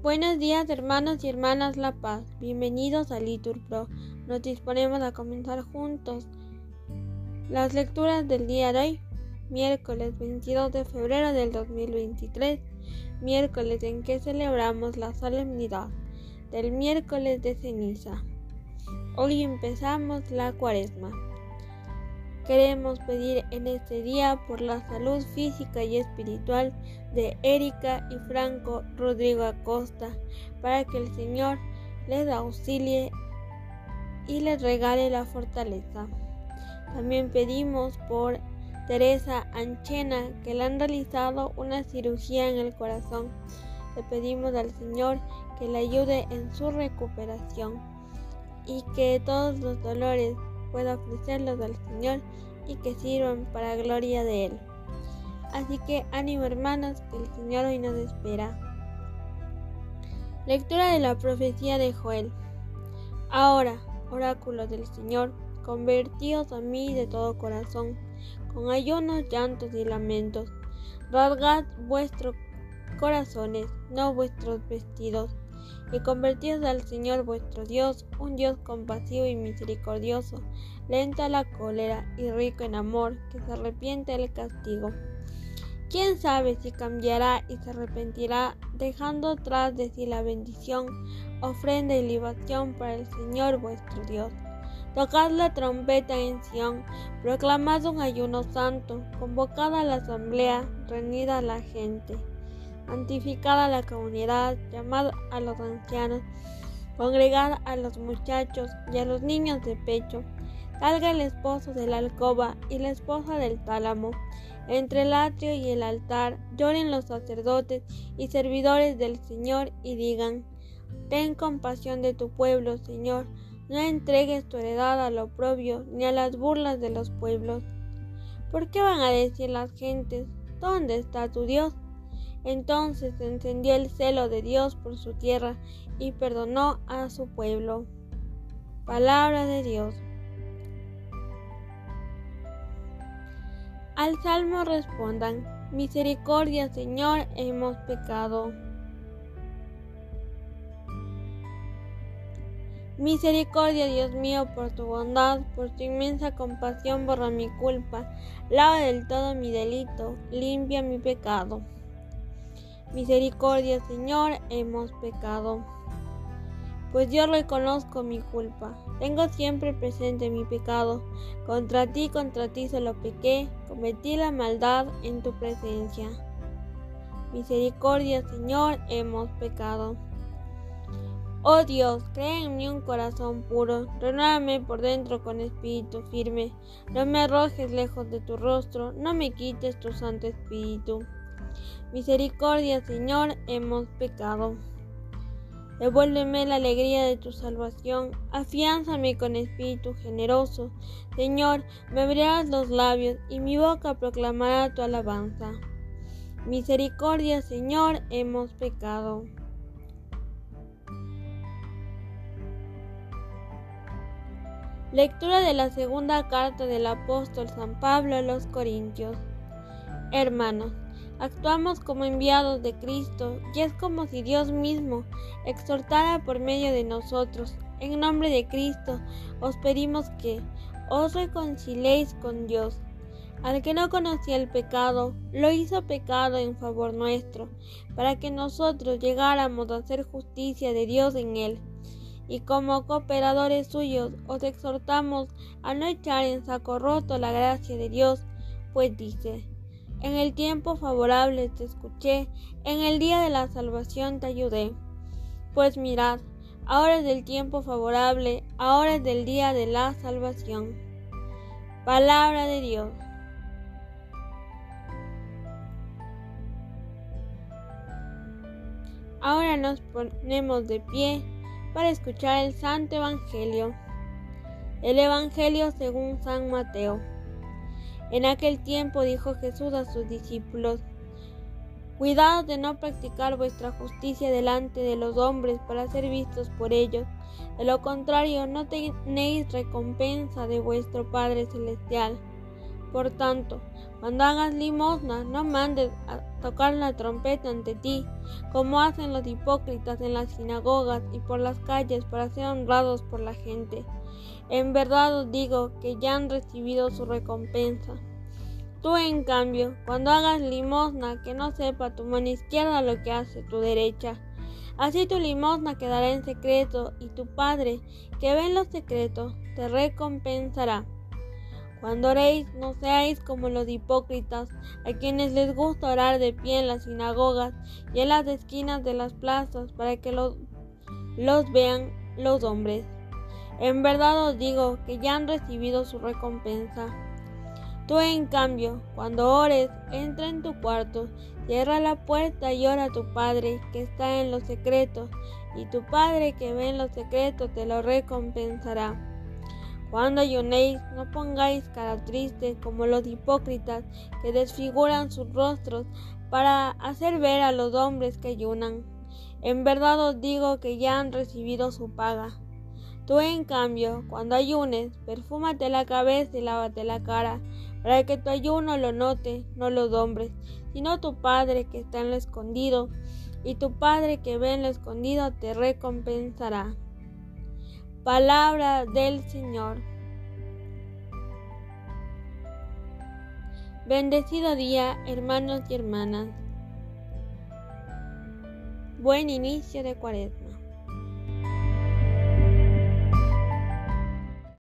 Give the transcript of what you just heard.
Buenos días hermanos y hermanas La Paz, bienvenidos a Litur Pro. Nos disponemos a comenzar juntos las lecturas del día de hoy, miércoles 22 de febrero del 2023, miércoles en que celebramos la solemnidad del miércoles de ceniza. Hoy empezamos la cuaresma. Queremos pedir en este día por la salud física y espiritual de Erika y Franco Rodrigo Acosta, para que el Señor les auxilie y les regale la fortaleza. También pedimos por Teresa Anchena, que le han realizado una cirugía en el corazón. Le pedimos al Señor que le ayude en su recuperación y que todos los dolores pueda ofrecerlos al Señor y que sirvan para gloria de Él. Así que ánimo hermanos, que el Señor hoy nos espera. Lectura de la profecía de Joel. Ahora, oráculo del Señor, convertíos a mí de todo corazón, con ayunos, llantos y lamentos. Rasgad vuestros corazones, no vuestros vestidos y convertíos al Señor vuestro Dios, un Dios compasivo y misericordioso, lento a la cólera y rico en amor, que se arrepiente del castigo. ¿Quién sabe si cambiará y se arrepentirá, dejando tras de sí la bendición, ofrenda y libación para el Señor vuestro Dios? Tocad la trompeta en Sión, proclamad un ayuno santo, convocad a la asamblea, reunida a la gente santificad a la comunidad, llamad a los ancianos, congregad a los muchachos y a los niños de pecho. Salga el esposo de la alcoba y la esposa del tálamo. Entre el atrio y el altar lloren los sacerdotes y servidores del Señor y digan, Ten compasión de tu pueblo, Señor, no entregues tu heredad al oprobio ni a las burlas de los pueblos. ¿Por qué van a decir las gentes, ¿dónde está tu Dios? Entonces encendió el celo de Dios por su tierra y perdonó a su pueblo. Palabra de Dios. Al salmo respondan, Misericordia Señor, hemos pecado. Misericordia, Dios mío, por tu bondad, por tu inmensa compasión, borra mi culpa, lava del todo mi delito, limpia mi pecado. Misericordia, Señor, hemos pecado. Pues yo reconozco mi culpa. Tengo siempre presente mi pecado. Contra ti, contra ti solo pequé, cometí la maldad en tu presencia. Misericordia, Señor, hemos pecado. Oh Dios, crea en mí un corazón puro, renuévame por dentro con espíritu firme. No me arrojes lejos de tu rostro, no me quites tu santo espíritu. Misericordia, Señor, hemos pecado. Devuélveme la alegría de tu salvación, afiánzame con espíritu generoso. Señor, me abrirás los labios y mi boca proclamará tu alabanza. Misericordia, Señor, hemos pecado. Lectura de la segunda carta del apóstol San Pablo a los Corintios. Hermanos, Actuamos como enviados de Cristo y es como si Dios mismo exhortara por medio de nosotros. En nombre de Cristo os pedimos que os reconciliéis con Dios. Al que no conocía el pecado, lo hizo pecado en favor nuestro, para que nosotros llegáramos a hacer justicia de Dios en él. Y como cooperadores suyos os exhortamos a no echar en saco roto la gracia de Dios, pues dice, en el tiempo favorable te escuché, en el día de la salvación te ayudé. Pues mirad, ahora es del tiempo favorable, ahora es del día de la salvación. Palabra de Dios. Ahora nos ponemos de pie para escuchar el Santo Evangelio. El Evangelio según San Mateo. En aquel tiempo dijo Jesús a sus discípulos, Cuidado de no practicar vuestra justicia delante de los hombres para ser vistos por ellos. De lo contrario, no tenéis recompensa de vuestro Padre Celestial. Por tanto, cuando hagas limosna, no mandes a tocar la trompeta ante ti, como hacen los hipócritas en las sinagogas y por las calles para ser honrados por la gente. En verdad os digo que ya han recibido su recompensa. Tú, en cambio, cuando hagas limosna, que no sepa tu mano izquierda lo que hace tu derecha. Así tu limosna quedará en secreto, y tu Padre, que ve en los secretos, te recompensará. Cuando oréis, no seáis como los hipócritas, a quienes les gusta orar de pie en las sinagogas y en las esquinas de las plazas, para que los, los vean los hombres. En verdad os digo que ya han recibido su recompensa. Tú, en cambio, cuando ores, entra en tu cuarto, cierra la puerta y ora a tu Padre que está en los secretos, y tu Padre que ve en los secretos te lo recompensará. Cuando ayunéis, no pongáis cara triste como los hipócritas que desfiguran sus rostros para hacer ver a los hombres que ayunan. En verdad os digo que ya han recibido su paga. Tú, en cambio, cuando ayunes, perfúmate la cabeza y lávate la cara, para que tu ayuno lo note, no los hombres, sino tu Padre que está en lo escondido, y tu Padre que ve en lo escondido te recompensará. Palabra del Señor. Bendecido día, hermanos y hermanas. Buen inicio de cuaresma.